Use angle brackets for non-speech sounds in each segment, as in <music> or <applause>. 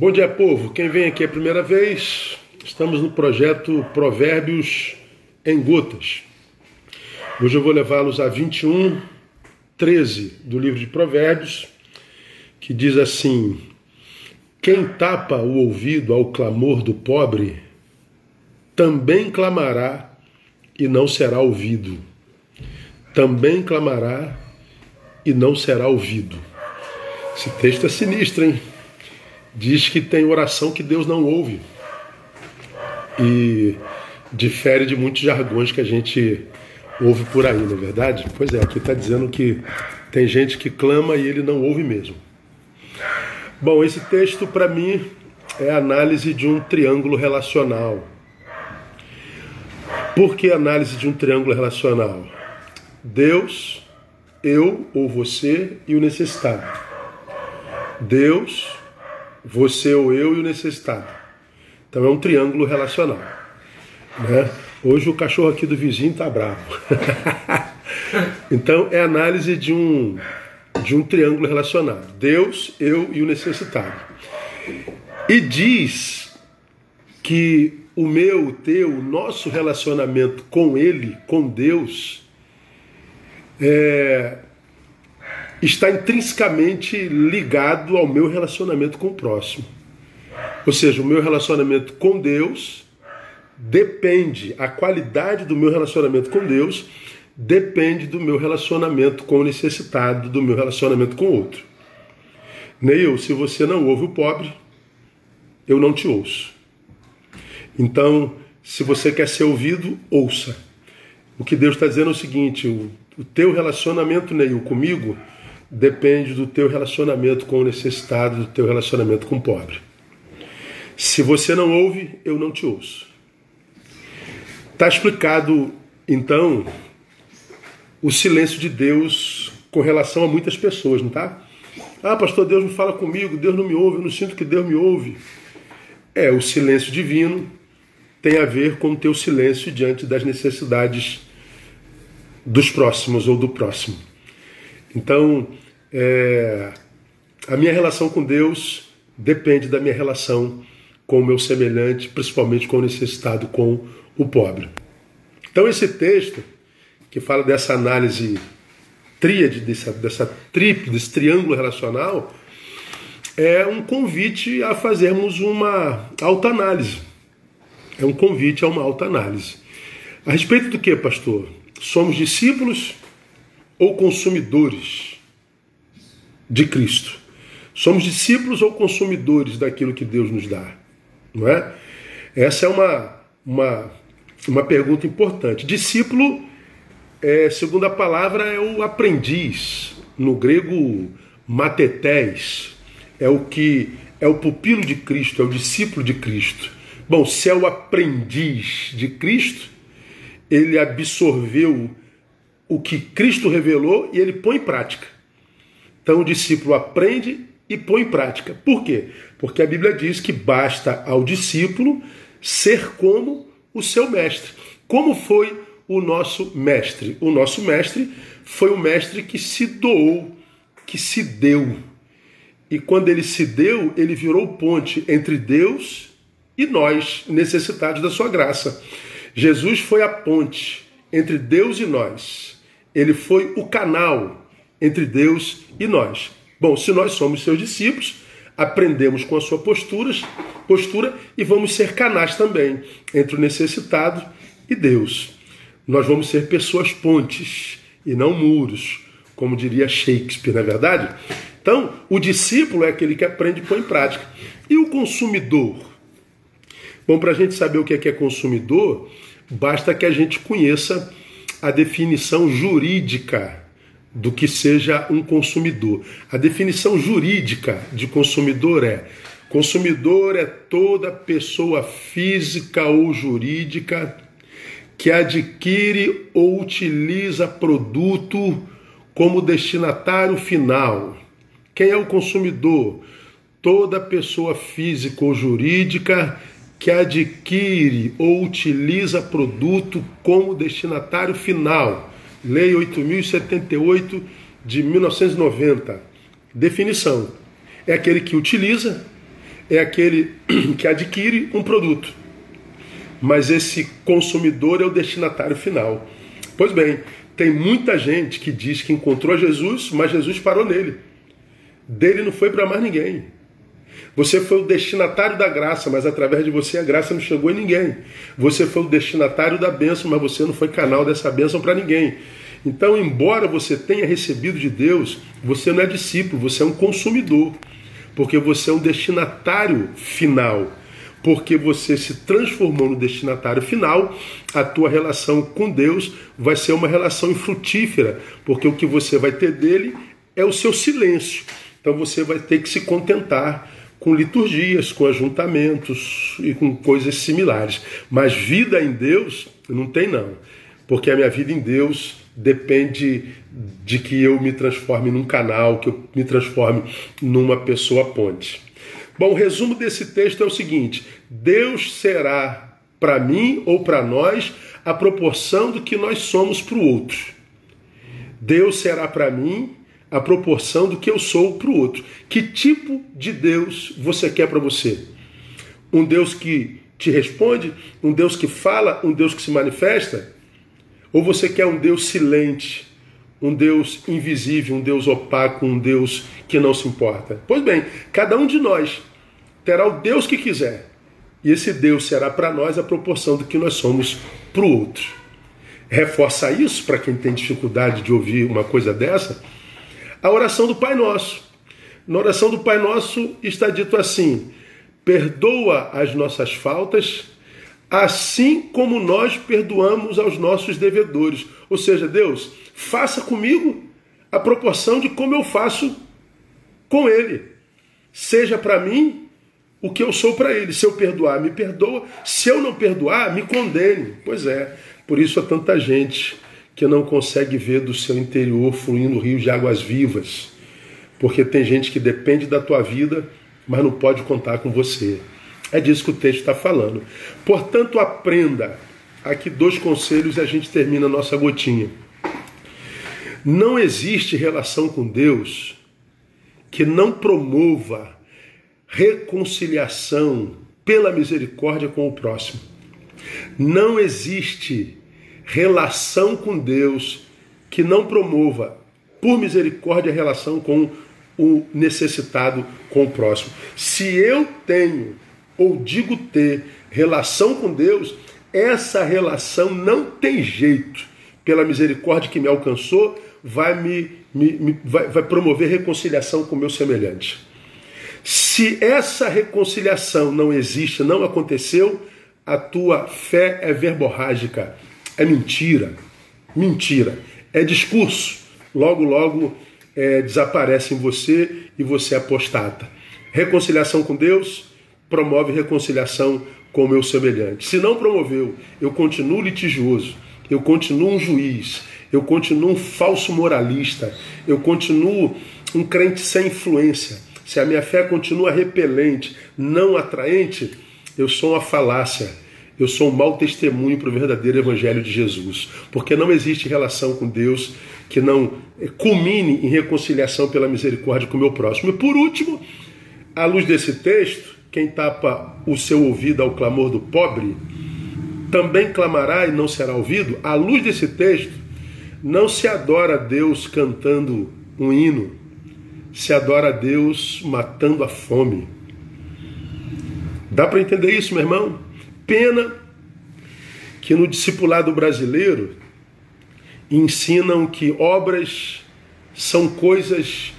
Bom dia, povo. Quem vem aqui a primeira vez, estamos no projeto Provérbios em Gotas. Hoje eu vou levá-los a 21, 13 do livro de Provérbios, que diz assim: Quem tapa o ouvido ao clamor do pobre, também clamará e não será ouvido. Também clamará e não será ouvido. Esse texto é sinistro, hein? Diz que tem oração que Deus não ouve. E difere de muitos jargões que a gente ouve por aí, não é verdade? Pois é, aqui está dizendo que tem gente que clama e ele não ouve mesmo. Bom, esse texto para mim é a análise de um triângulo relacional. Por que análise de um triângulo relacional? Deus, eu ou você e o necessitado. Deus, você ou eu e o necessitado. Então é um triângulo relacional. Né? Hoje o cachorro aqui do vizinho está bravo. <laughs> então é análise de um, de um triângulo relacional. Deus, eu e o necessitado. E diz que o meu, o teu, o nosso relacionamento com Ele, com Deus, é, está intrinsecamente ligado ao meu relacionamento com o próximo. Ou seja, o meu relacionamento com Deus depende, a qualidade do meu relacionamento com Deus depende do meu relacionamento com o necessitado, do meu relacionamento com o outro. Neil, se você não ouve o pobre, eu não te ouço. Então, se você quer ser ouvido, ouça. O que Deus está dizendo é o seguinte: o, o teu relacionamento, Neil, comigo, depende do teu relacionamento com o necessitado, do teu relacionamento com o pobre. Se você não ouve, eu não te ouço. Está explicado, então, o silêncio de Deus com relação a muitas pessoas, não tá? Ah, pastor, Deus não fala comigo, Deus não me ouve, eu não sinto que Deus me ouve. É, o silêncio divino tem a ver com o teu silêncio diante das necessidades dos próximos ou do próximo. Então, é, a minha relação com Deus depende da minha relação com o meu semelhante, principalmente com o necessitado, com o pobre. Então, esse texto, que fala dessa análise tríade, dessa, dessa trip, desse triângulo relacional, é um convite a fazermos uma autoanálise. É um convite a uma autoanálise. A respeito do que, pastor? Somos discípulos ou consumidores de Cristo? Somos discípulos ou consumidores daquilo que Deus nos dá? Não é? Essa é uma, uma, uma pergunta importante. Discípulo, é, segundo a palavra, é o aprendiz. No grego, matetés, é o que é o pupilo de Cristo, é o discípulo de Cristo. Bom, se é o aprendiz de Cristo, ele absorveu o que Cristo revelou e ele põe em prática. Então o discípulo aprende e põe em prática. Por quê? Porque a Bíblia diz que basta ao discípulo ser como o seu mestre. Como foi o nosso mestre? O nosso mestre foi o mestre que se doou, que se deu. E quando ele se deu, ele virou ponte entre Deus e nós, necessitados da sua graça. Jesus foi a ponte entre Deus e nós. Ele foi o canal entre Deus e nós. Bom, se nós somos seus discípulos, aprendemos com a sua postura, postura e vamos ser canais também entre o necessitado e Deus. Nós vamos ser pessoas pontes e não muros, como diria Shakespeare, não é verdade? Então, o discípulo é aquele que aprende e põe em prática. E o consumidor? Bom, para a gente saber o que é, que é consumidor, basta que a gente conheça a definição jurídica do que seja um consumidor. A definição jurídica de consumidor é: consumidor é toda pessoa física ou jurídica que adquire ou utiliza produto como destinatário final. Quem é o consumidor? Toda pessoa física ou jurídica que adquire ou utiliza produto como destinatário final. Lei 8078 de 1990. Definição: é aquele que utiliza, é aquele <clears throat> que adquire um produto, mas esse consumidor é o destinatário final. Pois bem, tem muita gente que diz que encontrou Jesus, mas Jesus parou nele. Dele não foi para mais ninguém. Você foi o destinatário da graça, mas através de você a graça não chegou em ninguém. Você foi o destinatário da bênção, mas você não foi canal dessa bênção para ninguém. Então, embora você tenha recebido de Deus, você não é discípulo, você é um consumidor, porque você é um destinatário final. Porque você se transformou no destinatário final, a tua relação com Deus vai ser uma relação infrutífera, porque o que você vai ter dele é o seu silêncio. Então você vai ter que se contentar com liturgias, com ajuntamentos e com coisas similares. Mas vida em Deus não tem não, porque a minha vida em Deus depende de que eu me transforme num canal, que eu me transforme numa pessoa ponte. Bom, o resumo desse texto é o seguinte: Deus será para mim ou para nós a proporção do que nós somos para o outro. Deus será para mim a proporção do que eu sou para o outro. Que tipo de Deus você quer para você? Um Deus que te responde? Um Deus que fala? Um Deus que se manifesta? Ou você quer um Deus silente, um Deus invisível, um Deus opaco, um Deus que não se importa? Pois bem, cada um de nós terá o Deus que quiser. E esse Deus será para nós a proporção do que nós somos para o outro. Reforça isso para quem tem dificuldade de ouvir uma coisa dessa a oração do Pai Nosso. Na oração do Pai Nosso está dito assim: perdoa as nossas faltas, assim como nós perdoamos aos nossos devedores. Ou seja, Deus, faça comigo a proporção de como eu faço com Ele. Seja para mim o que eu sou para Ele. Se eu perdoar, me perdoa. Se eu não perdoar, me condene. Pois é, por isso há tanta gente que não consegue ver do seu interior fluindo rios de águas vivas. Porque tem gente que depende da tua vida, mas não pode contar com você. É disso que o texto está falando. Portanto, aprenda. Aqui dois conselhos e a gente termina a nossa gotinha. Não existe relação com Deus que não promova reconciliação pela misericórdia com o próximo. Não existe relação com Deus que não promova, por misericórdia, a relação com o necessitado, com o próximo. Se eu tenho ou digo ter relação com Deus, essa relação não tem jeito, pela misericórdia que me alcançou, vai me, me, me vai, vai promover reconciliação com o meu semelhante. Se essa reconciliação não existe, não aconteceu, a tua fé é verborrágica é mentira. Mentira. É discurso. Logo, logo é, desaparece em você e você apostata. Reconciliação com Deus promove reconciliação com o meu semelhante. Se não promoveu, eu continuo litigioso, eu continuo um juiz, eu continuo um falso moralista, eu continuo um crente sem influência. Se a minha fé continua repelente, não atraente, eu sou uma falácia eu sou um mau testemunho para o verdadeiro Evangelho de Jesus, porque não existe relação com Deus que não culmine em reconciliação pela misericórdia com o meu próximo. E por último, à luz desse texto, quem tapa o seu ouvido ao clamor do pobre também clamará e não será ouvido. À luz desse texto, não se adora a Deus cantando um hino, se adora a Deus matando a fome. Dá para entender isso, meu irmão? Pena que no discipulado brasileiro ensinam que obras são coisas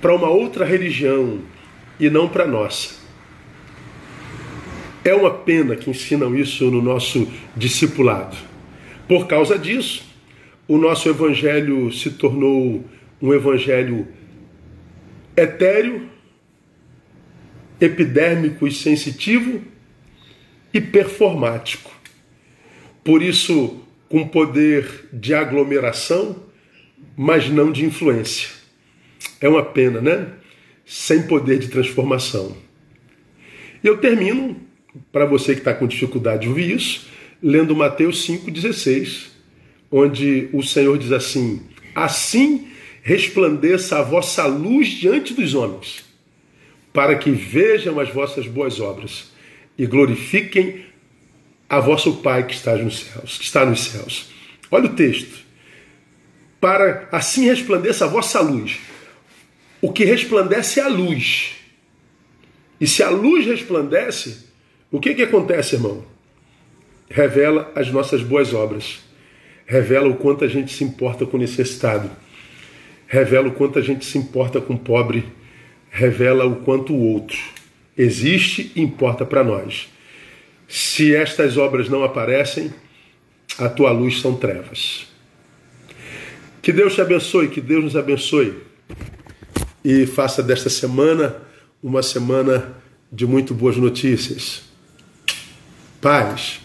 para uma outra religião e não para nossa. É uma pena que ensinam isso no nosso discipulado. Por causa disso, o nosso evangelho se tornou um evangelho etéreo, epidérmico e sensitivo e performático. Por isso, com poder de aglomeração, mas não de influência. É uma pena, né? Sem poder de transformação. E eu termino, para você que está com dificuldade de ouvir isso, lendo Mateus 5,16, onde o Senhor diz assim: Assim resplandeça a vossa luz diante dos homens, para que vejam as vossas boas obras e glorifiquem a vosso Pai que está nos céus, que está nos céus. Olha o texto. Para assim resplandeça a vossa luz. O que resplandece é a luz. E se a luz resplandece, o que, que acontece, irmão? Revela as nossas boas obras. Revela o quanto a gente se importa com o necessitado. Revela o quanto a gente se importa com o pobre. Revela o quanto o outro existe e importa para nós. Se estas obras não aparecem, a tua luz são trevas. Que Deus te abençoe, que Deus nos abençoe e faça desta semana uma semana de muito boas notícias. Paz.